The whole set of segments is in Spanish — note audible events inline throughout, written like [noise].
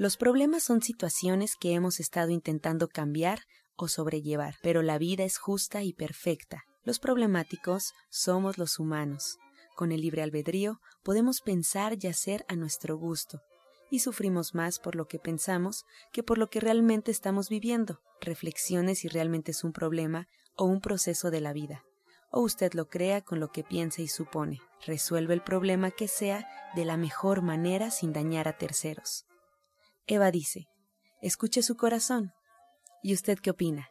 Los problemas son situaciones que hemos estado intentando cambiar o sobrellevar, pero la vida es justa y perfecta. Los problemáticos somos los humanos. Con el libre albedrío podemos pensar y hacer a nuestro gusto, y sufrimos más por lo que pensamos que por lo que realmente estamos viviendo. Reflexione si realmente es un problema o un proceso de la vida, o usted lo crea con lo que piensa y supone. Resuelve el problema que sea de la mejor manera sin dañar a terceros. Eva dice, escuche su corazón. ¿Y usted qué opina?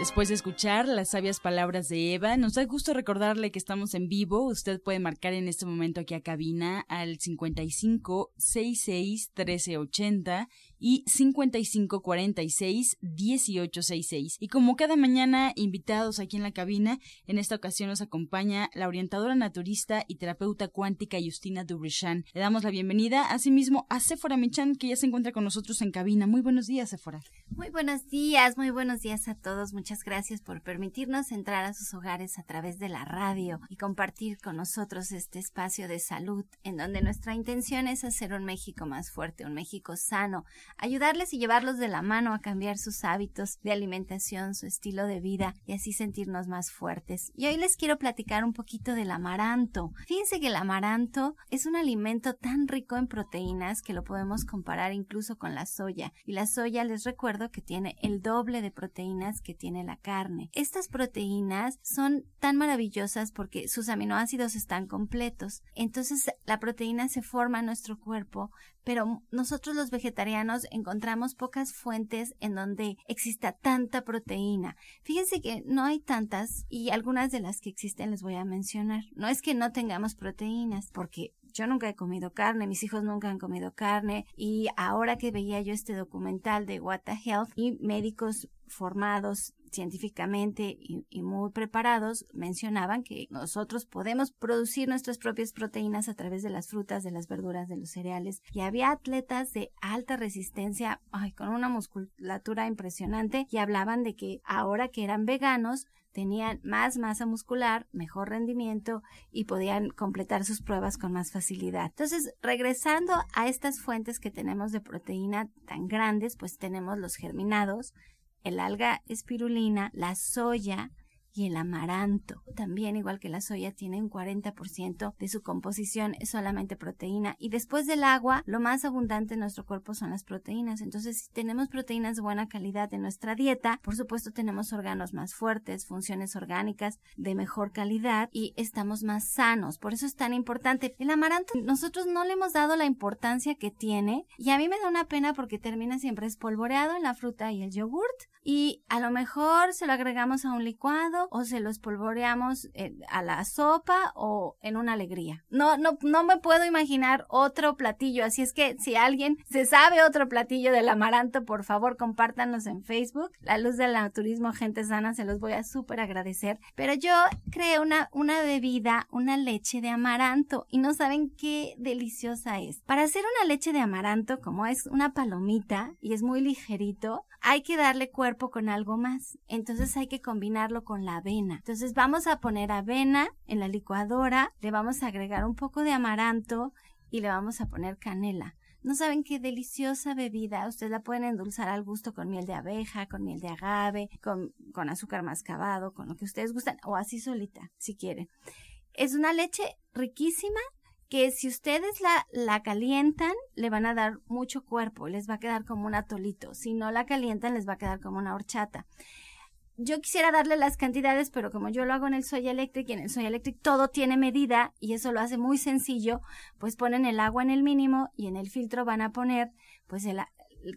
Después de escuchar las sabias palabras de Eva, nos da gusto recordarle que estamos en vivo. Usted puede marcar en este momento aquí a cabina al 55 66 1380 y 55 46 1866. Y como cada mañana, invitados aquí en la cabina, en esta ocasión nos acompaña la orientadora naturista y terapeuta cuántica Justina Dubrichan. Le damos la bienvenida asimismo a Sephora Michan, que ya se encuentra con nosotros en cabina. Muy buenos días, Sephora. Muy buenos días, muy buenos días a todos. Muchas gracias por permitirnos entrar a sus hogares a través de la radio y compartir con nosotros este espacio de salud en donde nuestra intención es hacer un México más fuerte, un México sano, ayudarles y llevarlos de la mano a cambiar sus hábitos de alimentación, su estilo de vida y así sentirnos más fuertes. Y hoy les quiero platicar un poquito del amaranto. Fíjense que el amaranto es un alimento tan rico en proteínas que lo podemos comparar incluso con la soya. Y la soya les recuerdo que tiene el doble de proteínas que tiene la carne. Estas proteínas son tan maravillosas porque sus aminoácidos están completos. Entonces la proteína se forma en nuestro cuerpo, pero nosotros los vegetarianos encontramos pocas fuentes en donde exista tanta proteína. Fíjense que no hay tantas y algunas de las que existen les voy a mencionar. No es que no tengamos proteínas, porque yo nunca he comido carne, mis hijos nunca han comido carne y ahora que veía yo este documental de What the Health y médicos formados científicamente y, muy preparados mencionaban que nosotros podemos producir nuestras propias proteínas a través de las frutas, de las verduras, de los cereales. Y había atletas de alta resistencia, ay, con una musculatura impresionante, y hablaban de que ahora que eran veganos, tenían más masa muscular, mejor rendimiento y podían completar sus pruebas con más facilidad. Entonces, regresando a estas fuentes que tenemos de proteína tan grandes, pues tenemos los germinados, el alga espirulina, la soya, y el amaranto. También, igual que la soya, tiene un 40% de su composición es solamente proteína. Y después del agua, lo más abundante en nuestro cuerpo son las proteínas. Entonces, si tenemos proteínas de buena calidad en nuestra dieta, por supuesto tenemos órganos más fuertes, funciones orgánicas de mejor calidad y estamos más sanos. Por eso es tan importante. El amaranto, nosotros no le hemos dado la importancia que tiene y a mí me da una pena porque termina siempre espolvoreado en la fruta y el yogurt y a lo mejor se lo agregamos a un licuado o se lo espolvoreamos eh, a la sopa o en una alegría. No, no, no me puedo imaginar otro platillo, así es que si alguien se sabe otro platillo del amaranto, por favor compártanos en Facebook. La luz del naturismo, gente sana, se los voy a súper agradecer. Pero yo creé una, una bebida, una leche de amaranto y no saben qué deliciosa es. Para hacer una leche de amaranto, como es una palomita y es muy ligerito, hay que darle cuerpo con algo más. Entonces hay que combinarlo con la avena. Entonces vamos a poner avena en la licuadora, le vamos a agregar un poco de amaranto y le vamos a poner canela. No saben qué deliciosa bebida. Ustedes la pueden endulzar al gusto con miel de abeja, con miel de agave, con, con azúcar mascabado, con lo que ustedes gustan, o así solita, si quieren. Es una leche riquísima que si ustedes la, la calientan, le van a dar mucho cuerpo, les va a quedar como un atolito. Si no la calientan, les va a quedar como una horchata yo quisiera darle las cantidades, pero como yo lo hago en el Soy Electric y en el Soy Electric todo tiene medida y eso lo hace muy sencillo, pues ponen el agua en el mínimo y en el filtro van a poner pues el,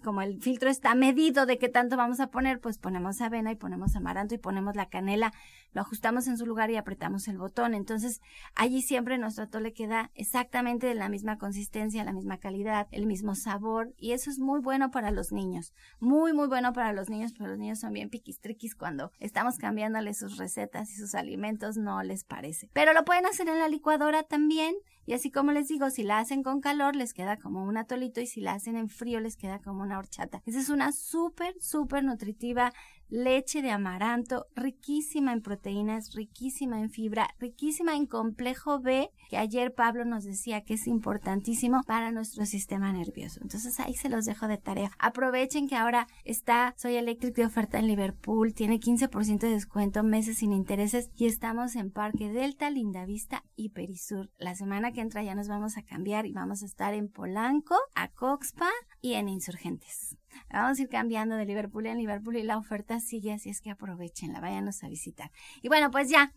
como el filtro está medido de qué tanto vamos a poner, pues ponemos avena y ponemos amaranto y ponemos la canela, lo ajustamos en su lugar y apretamos el botón. Entonces, allí siempre nuestro atole queda exactamente de la misma consistencia, la misma calidad, el mismo sabor y eso es muy bueno para los niños. Muy, muy bueno para los niños, pero los niños son bien piquistriquis cuando estamos cambiándoles sus recetas y sus alimentos, no les parece. Pero lo pueden hacer en la licuadora también y así como les digo, si la hacen con calor les queda como un atolito y si la hacen en frío les queda como una horchata. Esa es una súper, súper nutritiva leche de amaranto, riquísima en proteínas, riquísima en fibra, riquísima en complejo B, que ayer Pablo nos decía que es importantísimo para nuestro sistema nervioso. Entonces ahí se los dejo de tarea. Aprovechen que ahora está Soy Electric de oferta en Liverpool, tiene 15% de descuento, meses sin intereses y estamos en Parque Delta, Lindavista y Perisur. La semana que entra ya nos vamos a cambiar y vamos a estar en Polanco, a Coxpa y en Insurgentes. Vamos a ir cambiando de Liverpool en Liverpool y la oferta sigue, así es que aprovechenla, váyanos a visitar. Y bueno, pues ya,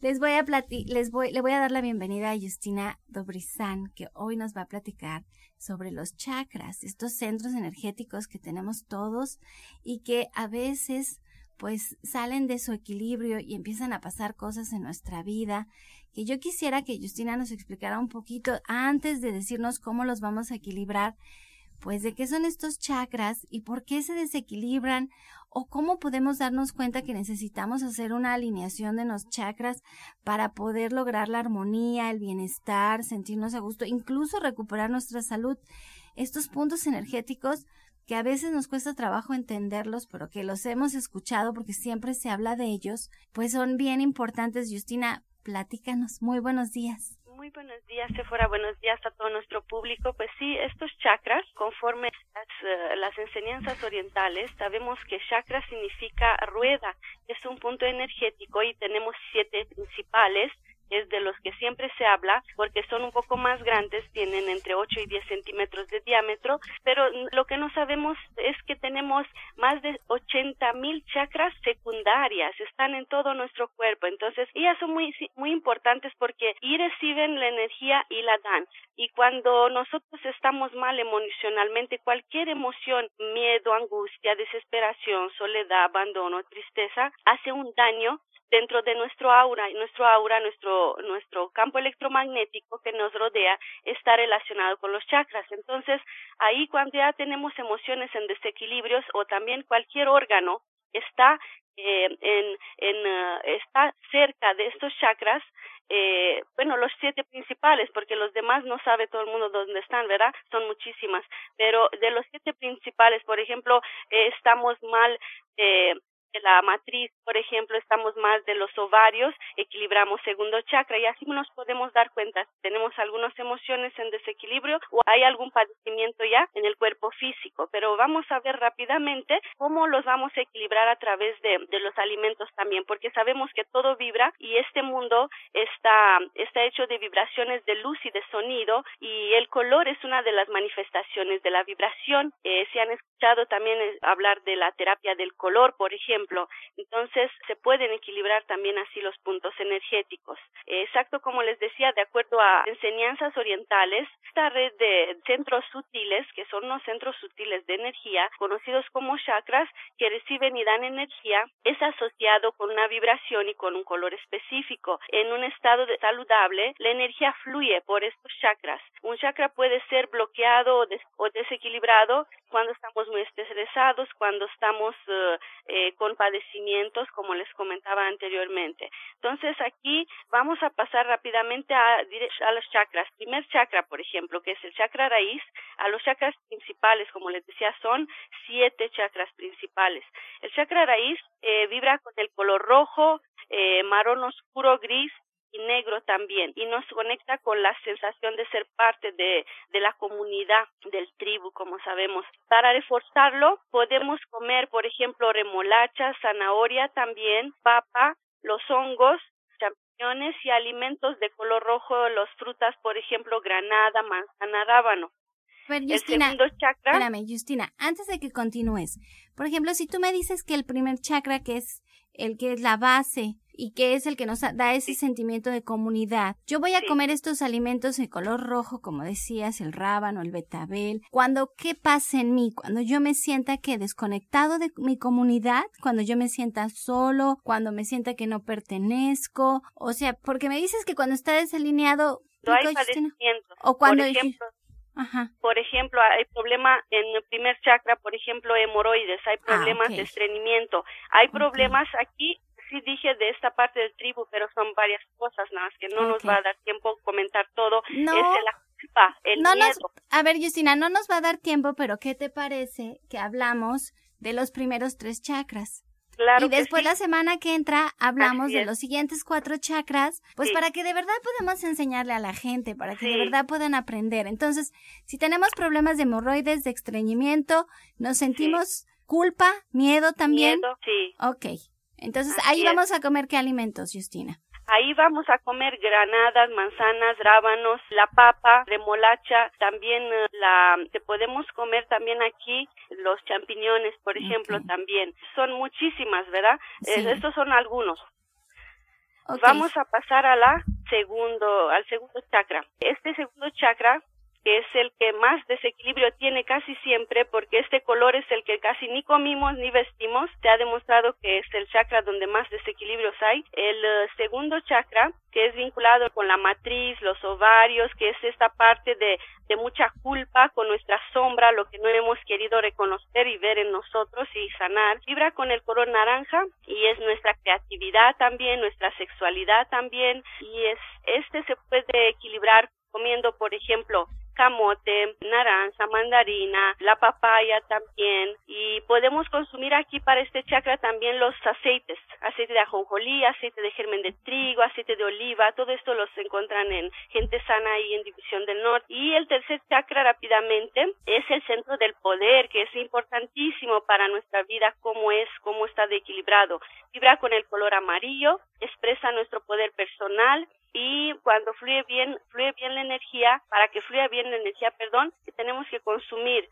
les voy a les voy, le voy a dar la bienvenida a Justina Dobrizán, que hoy nos va a platicar sobre los chakras, estos centros energéticos que tenemos todos y que a veces pues salen de su equilibrio y empiezan a pasar cosas en nuestra vida, que yo quisiera que Justina nos explicara un poquito antes de decirnos cómo los vamos a equilibrar, pues de qué son estos chakras y por qué se desequilibran o cómo podemos darnos cuenta que necesitamos hacer una alineación de los chakras para poder lograr la armonía, el bienestar, sentirnos a gusto, incluso recuperar nuestra salud. Estos puntos energéticos que a veces nos cuesta trabajo entenderlos, pero que los hemos escuchado porque siempre se habla de ellos, pues son bien importantes. Justina, platícanos. Muy buenos días. Muy buenos días, Sephora. Buenos días a todo nuestro público. Pues sí, estos chakras, conforme las, eh, las enseñanzas orientales, sabemos que chakra significa rueda, es un punto energético y tenemos siete principales es de los que siempre se habla porque son un poco más grandes, tienen entre 8 y 10 centímetros de diámetro, pero lo que no sabemos es que tenemos más de 80 mil chakras secundarias, están en todo nuestro cuerpo, entonces ellas son muy, muy importantes porque y reciben la energía y la dan. Y cuando nosotros estamos mal emocionalmente, cualquier emoción, miedo, angustia, desesperación, soledad, abandono, tristeza, hace un daño dentro de nuestro aura, nuestro aura, nuestro, nuestro campo electromagnético que nos rodea está relacionado con los chakras. Entonces, ahí cuando ya tenemos emociones en desequilibrios o también cualquier órgano está eh, en, en uh, está cerca de estos chakras, eh, bueno, los siete principales, porque los demás no sabe todo el mundo dónde están, ¿verdad? Son muchísimas, pero de los siete principales, por ejemplo, eh, estamos mal eh, la matriz, por ejemplo, estamos más de los ovarios, equilibramos segundo chakra y así nos podemos dar cuenta si tenemos algunas emociones en desequilibrio o hay algún padecimiento ya en el cuerpo físico. Pero vamos a ver rápidamente cómo los vamos a equilibrar a través de, de los alimentos también, porque sabemos que todo vibra y este mundo está, está hecho de vibraciones de luz y de sonido y el color es una de las manifestaciones de la vibración. Eh, se han escuchado también eh, hablar de la terapia del color, por ejemplo, entonces, se pueden equilibrar también así los puntos energéticos. Exacto como les decía, de acuerdo a enseñanzas orientales, esta red de centros sutiles, que son los centros sutiles de energía, conocidos como chakras, que reciben y dan energía, es asociado con una vibración y con un color específico. En un estado de saludable, la energía fluye por estos chakras. Un chakra puede ser bloqueado o, desequilibrado cuando estamos muy estresados, cuando estamos eh, eh, con padecimientos, como les comentaba anteriormente. Entonces, aquí vamos a pasar rápidamente a, a los chakras. Primer chakra, por ejemplo, que es el chakra raíz, a los chakras principales, como les decía, son siete chakras principales. El chakra raíz eh, vibra con el color rojo, eh, marrón oscuro, gris, y negro también y nos conecta con la sensación de ser parte de, de la comunidad del tribu como sabemos para reforzarlo podemos comer por ejemplo remolacha zanahoria también papa los hongos champiñones y alimentos de color rojo, las frutas, por ejemplo, granada, manzana, rábano. Justina, el segundo chakra. Espérame, Justina, antes de que continúes, por ejemplo, si tú me dices que el primer chakra, que es el que es la base y que es el que nos da ese sentimiento de comunidad. Yo voy a comer estos alimentos de color rojo, como decías, el rábano, el betabel. Cuando, ¿qué pasa en mí? Cuando yo me sienta que desconectado de mi comunidad, cuando yo me sienta solo, cuando me sienta que no pertenezco, o sea, porque me dices que cuando está desalineado... No hay O cuando... Por ejemplo, Ajá. Por ejemplo, hay problema en el primer chakra, por ejemplo, hemorroides, hay ah, problemas de estreñimiento, hay problemas aquí sí dije de esta parte del tribu, pero son varias cosas nada más que no nos va a dar tiempo comentar todo. No. Es la culpa, el no miedo. Nos, a ver, Justina, no nos va a dar tiempo, pero ¿qué te parece que hablamos de los primeros tres chakras? Claro y después la semana que entra hablamos de los siguientes cuatro chakras, pues para que de verdad podamos enseñarle a la gente, para que de verdad puedan aprender. Entonces, si tenemos problemas de hemorroides, de estreñimiento, nos sentimos culpa, miedo también. Miedo, sí. Ok. Entonces, ahí vamos a comer qué alimentos, Justina. Ahí vamos a comer granadas, manzanas, rábanos, la papa, remolacha, también eh, la te podemos comer también aquí los champiñones, por ejemplo, también. Son muchísimas, ¿verdad? Eh, estos son algunos. Vamos a pasar a la segundo, al segundo chakra. Este segundo chakra que es el que más desequilibrio tiene casi siempre, porque este color es el que casi ni comimos ni vestimos. Se ha demostrado que es el chakra donde más desequilibrios hay. El eh, segundo chakra, que es vinculado con la matriz, los ovarios, que es esta parte de, de mucha culpa con nuestra sombra, lo que no hemos querido reconocer y ver en nosotros y sanar. Vibra con el color naranja y es nuestra creatividad también, nuestra sexualidad también, y es este se puede equilibrar comiendo, por ejemplo, camote, naranja, mandarina, la papaya también y podemos consumir aquí para este chakra también los aceites, aceite de ajonjolí, aceite de germen de trigo, aceite de oliva, todo esto los encuentran en gente sana y en División del Norte. Y el tercer chakra rápidamente es el centro del poder, que es importantísimo para nuestra vida, cómo es, cómo está de equilibrado. Vibra con el color amarillo, expresa nuestro poder personal, y cuando fluye bien, fluye bien la energía, para que fluya bien la energía, perdón, tenemos que consumir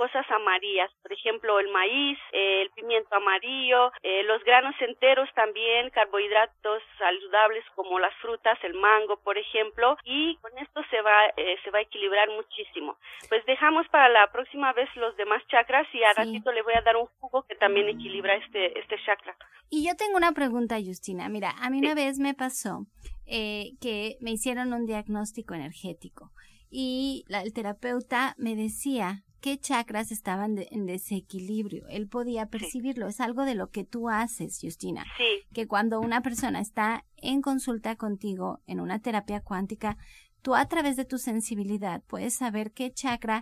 cosas amarillas, por ejemplo el maíz, el pimiento amarillo, eh, los granos enteros también, carbohidratos saludables como las frutas, el mango, por ejemplo, y con esto se va eh, se va a equilibrar muchísimo. Pues dejamos para la próxima vez los demás chakras y a ratito le voy a dar un jugo que también equilibra este este chakra. Y yo tengo una pregunta, Justina. Mira, a mí una vez me pasó eh, que me hicieron un diagnóstico energético y la, el terapeuta me decía qué chakras estaban en desequilibrio. Él podía percibirlo. Es algo de lo que tú haces, Justina. Sí. Que cuando una persona está en consulta contigo en una terapia cuántica, tú a través de tu sensibilidad puedes saber qué chakra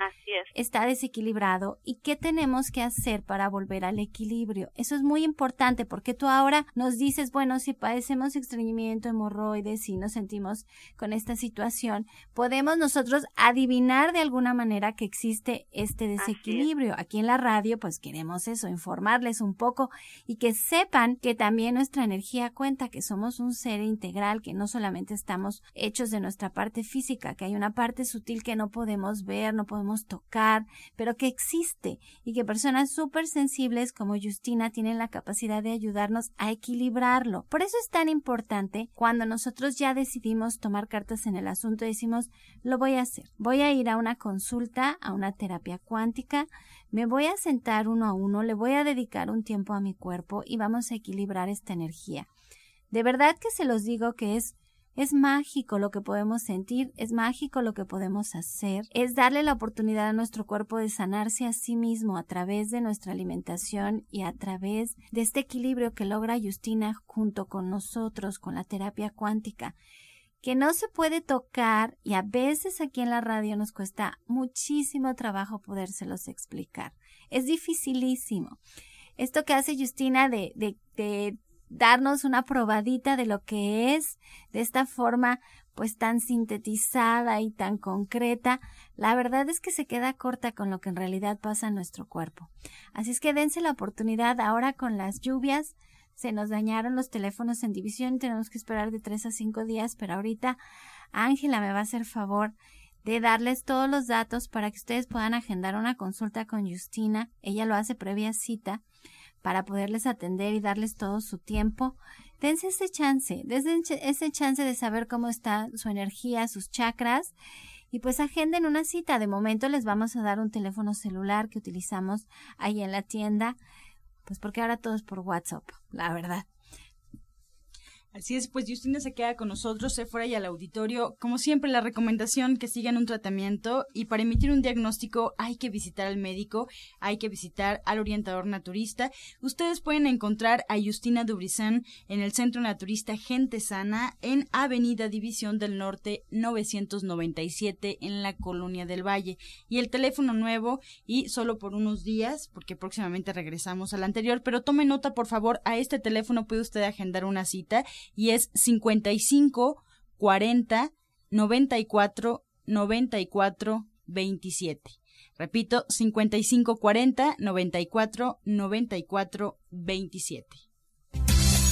está desequilibrado y qué tenemos que hacer para volver al equilibrio. Eso es muy importante porque tú ahora nos dices, bueno, si padecemos estreñimiento, hemorroides, y nos sentimos con esta situación, podemos nosotros adivinar de alguna manera que existe este desequilibrio. Aquí en la radio, pues queremos eso, informarles un poco y que sepan que también nuestra energía cuenta, que somos un ser integral, que no solamente estamos hechos de nuestra parte física, que hay una parte sutil que no podemos ver, no podemos tocar, pero que existe y que personas súper sensibles como Justina tienen la capacidad de ayudarnos a equilibrarlo. Por eso es tan importante cuando nosotros ya decidimos tomar cartas en el asunto y decimos, lo voy a hacer, voy a ir a una consulta, a una terapia cuántica, me voy a sentar uno a uno, le voy a dedicar un tiempo a mi cuerpo y vamos a equilibrar esta energía. De verdad que se los digo que es es mágico lo que podemos sentir, es mágico lo que podemos hacer, es darle la oportunidad a nuestro cuerpo de sanarse a sí mismo a través de nuestra alimentación y a través de este equilibrio que logra Justina junto con nosotros, con la terapia cuántica que no se puede tocar y a veces aquí en la radio nos cuesta muchísimo trabajo podérselos explicar. Es dificilísimo. Esto que hace Justina de, de, de darnos una probadita de lo que es de esta forma pues tan sintetizada y tan concreta, la verdad es que se queda corta con lo que en realidad pasa en nuestro cuerpo. Así es que dense la oportunidad ahora con las lluvias, se nos dañaron los teléfonos en división tenemos que esperar de tres a cinco días, pero ahorita Ángela me va a hacer favor de darles todos los datos para que ustedes puedan agendar una consulta con Justina. Ella lo hace previa cita para poderles atender y darles todo su tiempo. Dense ese chance, dense ese chance de saber cómo está su energía, sus chakras y pues agenden una cita. De momento les vamos a dar un teléfono celular que utilizamos ahí en la tienda pues porque ahora todo es por WhatsApp, la verdad. Así es, pues Justina se queda con nosotros, se fuera y al auditorio. Como siempre, la recomendación que sigan un tratamiento y para emitir un diagnóstico hay que visitar al médico, hay que visitar al orientador naturista. Ustedes pueden encontrar a Justina Dubrizán en el Centro Naturista Gente Sana en Avenida División del Norte 997 en la Colonia del Valle. Y el teléfono nuevo y solo por unos días, porque próximamente regresamos al anterior, pero tome nota por favor, a este teléfono puede usted agendar una cita y es 55 40 94 94 27. Repito, 55 40 94 94 27.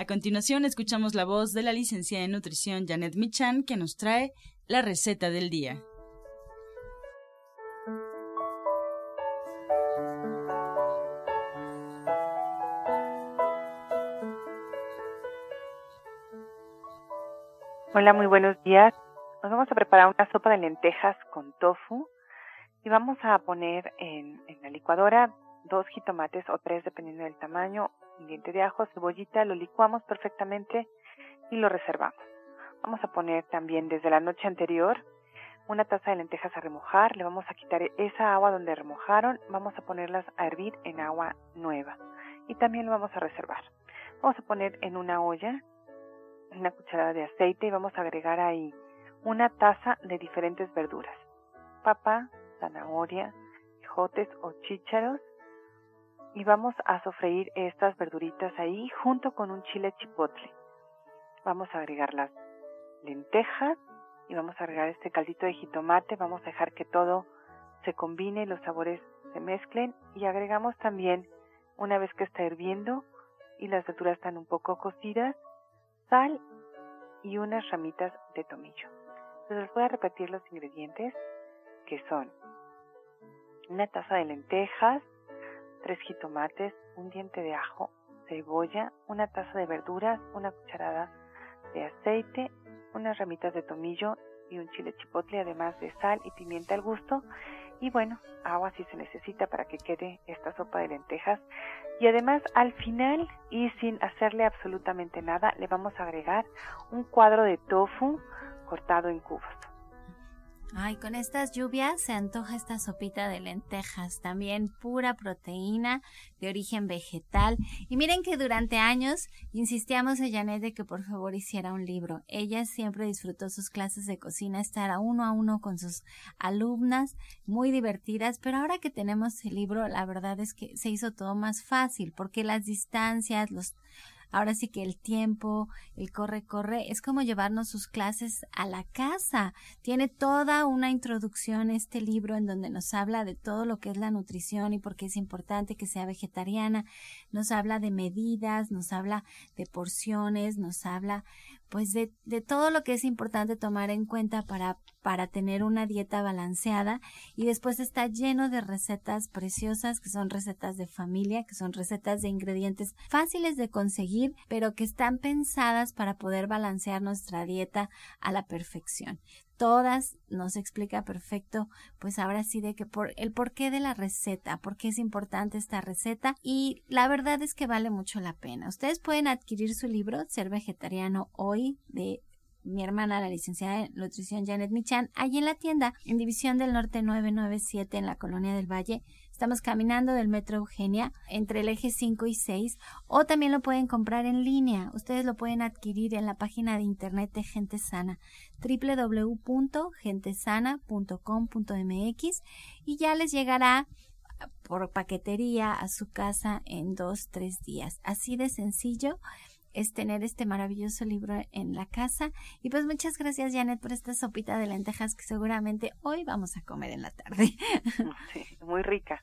A continuación escuchamos la voz de la licenciada en nutrición Janet Michan que nos trae la receta del día. Hola, muy buenos días. Nos vamos a preparar una sopa de lentejas con tofu y vamos a poner en, en la licuadora dos jitomates o tres dependiendo del tamaño, un diente de ajo, cebollita, lo licuamos perfectamente y lo reservamos. Vamos a poner también desde la noche anterior una taza de lentejas a remojar, le vamos a quitar esa agua donde remojaron, vamos a ponerlas a hervir en agua nueva y también lo vamos a reservar. Vamos a poner en una olla una cucharada de aceite y vamos a agregar ahí una taza de diferentes verduras, papa, zanahoria, o chícharos, y vamos a sofreír estas verduritas ahí junto con un chile chipotle. Vamos a agregar las lentejas y vamos a agregar este caldito de jitomate. Vamos a dejar que todo se combine, los sabores se mezclen y agregamos también, una vez que está hirviendo y las verduras están un poco cocidas, sal y unas ramitas de tomillo. Entonces les voy a repetir los ingredientes que son una taza de lentejas, tres jitomates, un diente de ajo, cebolla, una taza de verduras, una cucharada de aceite, unas ramitas de tomillo y un chile chipotle, además de sal y pimienta al gusto. Y bueno, agua si se necesita para que quede esta sopa de lentejas. Y además al final y sin hacerle absolutamente nada, le vamos a agregar un cuadro de tofu cortado en cubos. Ay, con estas lluvias se antoja esta sopita de lentejas, también pura proteína de origen vegetal. Y miren que durante años insistíamos a Janet de que por favor hiciera un libro. Ella siempre disfrutó sus clases de cocina, estar a uno a uno con sus alumnas, muy divertidas, pero ahora que tenemos el libro, la verdad es que se hizo todo más fácil, porque las distancias, los Ahora sí que el tiempo, el corre, corre, es como llevarnos sus clases a la casa. Tiene toda una introducción este libro en donde nos habla de todo lo que es la nutrición y por qué es importante que sea vegetariana. Nos habla de medidas, nos habla de porciones, nos habla pues de, de todo lo que es importante tomar en cuenta para, para tener una dieta balanceada y después está lleno de recetas preciosas que son recetas de familia, que son recetas de ingredientes fáciles de conseguir, pero que están pensadas para poder balancear nuestra dieta a la perfección todas nos explica perfecto, pues ahora sí de que por el porqué de la receta, por qué es importante esta receta y la verdad es que vale mucho la pena. Ustedes pueden adquirir su libro Ser vegetariano hoy de mi hermana, la licenciada en nutrición Janet Michan, allí en la tienda, en División del Norte 997 en la Colonia del Valle. Estamos caminando del Metro Eugenia entre el eje 5 y 6 o también lo pueden comprar en línea. Ustedes lo pueden adquirir en la página de internet de Gente Sana www.gentesana.com.mx y ya les llegará por paquetería a su casa en dos, tres días. Así de sencillo es tener este maravilloso libro en la casa. Y pues muchas gracias, Janet, por esta sopita de lentejas que seguramente hoy vamos a comer en la tarde. [laughs] Sí, muy rica,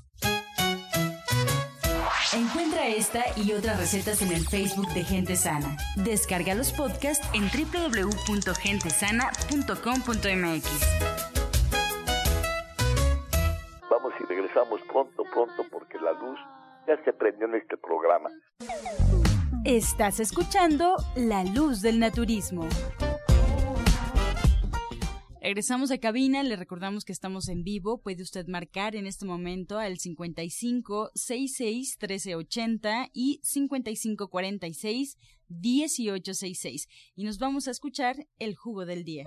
Encuentra esta y otras recetas en el Facebook de Gente Sana. Descarga los podcasts en www.gentesana.com.mx. Vamos y regresamos pronto, pronto, porque la luz ya se prendió en este programa. Estás escuchando La Luz del Naturismo. Regresamos a cabina, le recordamos que estamos en vivo, puede usted marcar en este momento al 55 66 1380 y 55 46 1866 y nos vamos a escuchar el jugo del día.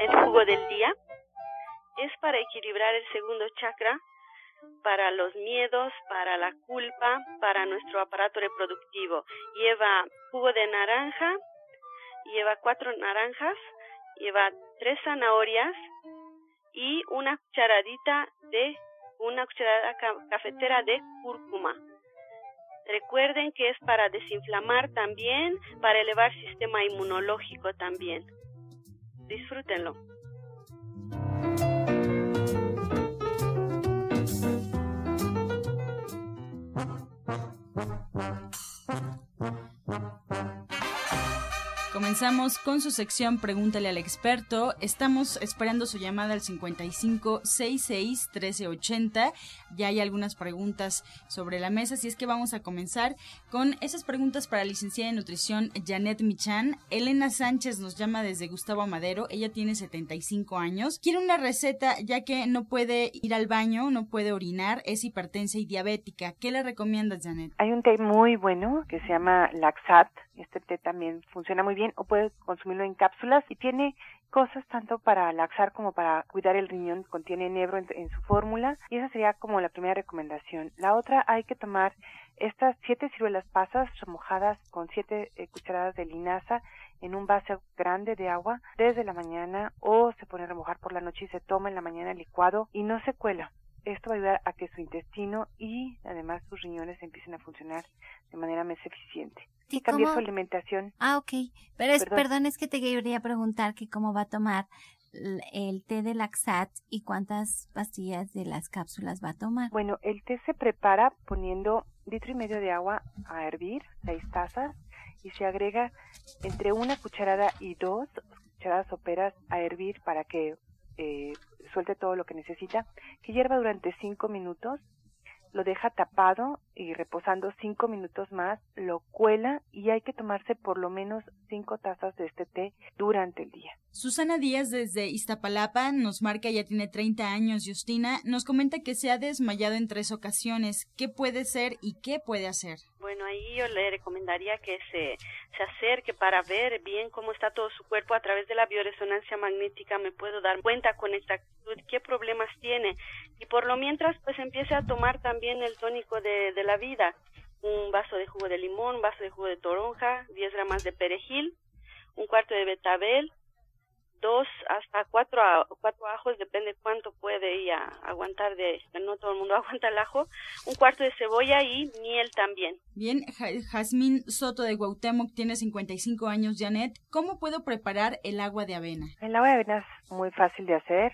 El jugo del día es para equilibrar el segundo chakra, para los miedos, para la culpa, para nuestro aparato reproductivo. Lleva jugo de naranja, lleva cuatro naranjas, lleva tres zanahorias y una cucharadita de una cucharada cafetera de cúrcuma. Recuerden que es para desinflamar también, para elevar el sistema inmunológico también. Disfrútenlo. Comenzamos con su sección Pregúntale al experto. Estamos esperando su llamada al 55 66 1380. Ya hay algunas preguntas sobre la mesa, así es que vamos a comenzar con esas preguntas para la licenciada en nutrición Janet Michan. Elena Sánchez nos llama desde Gustavo Amadero. Ella tiene 75 años. Quiere una receta ya que no puede ir al baño, no puede orinar, es hipertensa y diabética. ¿Qué le recomiendas, Janet? Hay un té muy bueno que se llama Laxat. Este té también funciona muy bien o puede consumirlo en cápsulas y tiene cosas tanto para laxar como para cuidar el riñón, contiene enebro en, su fórmula y esa sería como la primera recomendación. La otra hay que tomar estas siete ciruelas pasas remojadas con siete eh, cucharadas de linaza en un vaso grande de agua desde la mañana o se pone a remojar por la noche y se toma en la mañana licuado y no se cuela. Esto va a ayudar a que su intestino y además sus riñones empiecen a funcionar de manera más eficiente. Y cambiar su alimentación. Ah, ok. Pero es, perdón. es que te quería preguntar que cómo va a tomar el té de Laxat y cuántas pastillas de las cápsulas va a tomar. Bueno, el té se prepara poniendo litro y medio de agua a hervir, seis tazas, y se agrega entre una cucharada y dos cucharadas soperas a hervir para que eh, suelte todo lo que necesita, que hierva durante cinco minutos lo deja tapado y reposando cinco minutos más, lo cuela y hay que tomarse por lo menos cinco tazas de este té durante el día. Susana Díaz desde Iztapalapa nos marca, ya tiene 30 años, Justina, nos comenta que se ha desmayado en tres ocasiones. ¿Qué puede ser y qué puede hacer? Bueno, ahí yo le recomendaría que se, se acerque para ver bien cómo está todo su cuerpo a través de la bioresonancia magnética. Me puedo dar cuenta con exactitud qué problemas tiene. Y por lo mientras, pues empiece a tomar también el tónico de, de la vida. Un vaso de jugo de limón, un vaso de jugo de toronja, 10 gramos de perejil, un cuarto de betabel, dos hasta cuatro, cuatro ajos, depende cuánto puede ir a aguantar de, no todo el mundo [laughs] aguanta el ajo, un cuarto de cebolla y miel también. Bien, Jazmín Soto de Guautemoc tiene 55 años, Janet, ¿cómo puedo preparar el agua de avena? El agua de avena es muy fácil de hacer,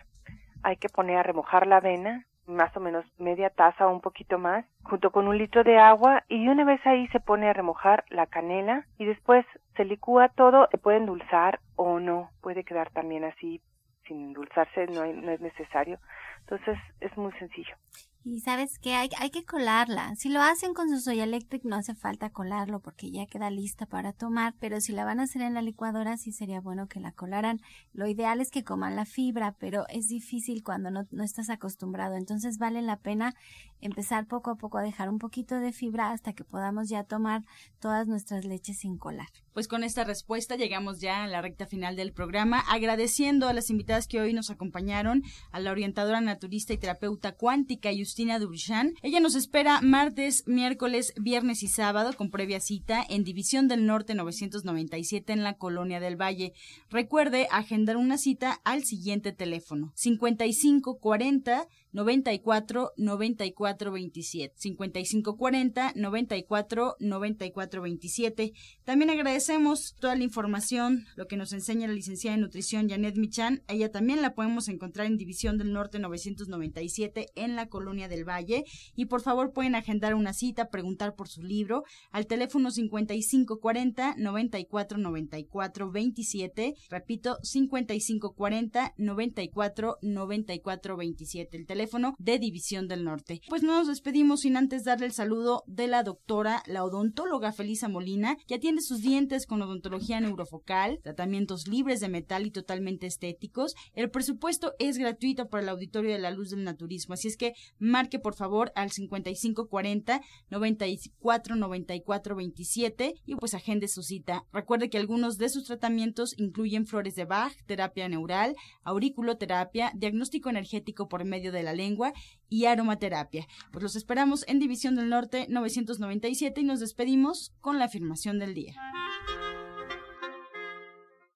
hay que poner a remojar la avena, más o menos media taza o un poquito más, junto con un litro de agua y una vez ahí se pone a remojar la canela y después se licúa todo, se puede endulzar o no, puede quedar también así sin endulzarse, no, no es necesario. Entonces es muy sencillo. Y sabes que hay, hay que colarla. Si lo hacen con su Soya Electric no hace falta colarlo porque ya queda lista para tomar, pero si la van a hacer en la licuadora sí sería bueno que la colaran. Lo ideal es que coman la fibra, pero es difícil cuando no, no estás acostumbrado. Entonces vale la pena empezar poco a poco a dejar un poquito de fibra hasta que podamos ya tomar todas nuestras leches sin colar. Pues con esta respuesta llegamos ya a la recta final del programa, agradeciendo a las invitadas que hoy nos acompañaron, a la orientadora naturista y terapeuta cuántica Justina Dubrichan. Ella nos espera martes, miércoles, viernes y sábado con previa cita en División del Norte 997 en la Colonia del Valle. Recuerde agendar una cita al siguiente teléfono 5540 94 94 27 55 40 94 94 27 también agradecemos toda la información lo que nos enseña la licenciada en nutrición Janet Michan. Ella también la podemos encontrar en División del Norte 997 en la Colonia del Valle. Y por favor pueden agendar una cita preguntar por su libro al teléfono 55 40 94 94 27 repito 55 40 94 94 27 el teléfono teléfono de División del Norte. Pues no nos despedimos sin antes darle el saludo de la doctora, la odontóloga Felisa Molina, que atiende sus dientes con odontología neurofocal, tratamientos libres de metal y totalmente estéticos. El presupuesto es gratuito para el auditorio de la luz del naturismo, así es que marque por favor al 5540 94 94 27 y pues agende su cita. Recuerde que algunos de sus tratamientos incluyen flores de Bach, terapia neural, auriculoterapia, diagnóstico energético por medio de la lengua y aromaterapia. Pues los esperamos en División del Norte 997 y nos despedimos con la afirmación del día.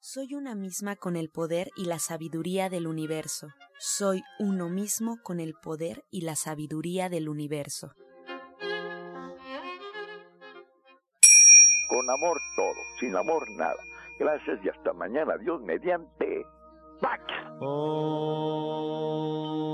Soy una misma con el poder y la sabiduría del universo. Soy uno mismo con el poder y la sabiduría del universo. Con amor todo, sin amor nada. Gracias y hasta mañana. Dios mediante. Pax. Oh.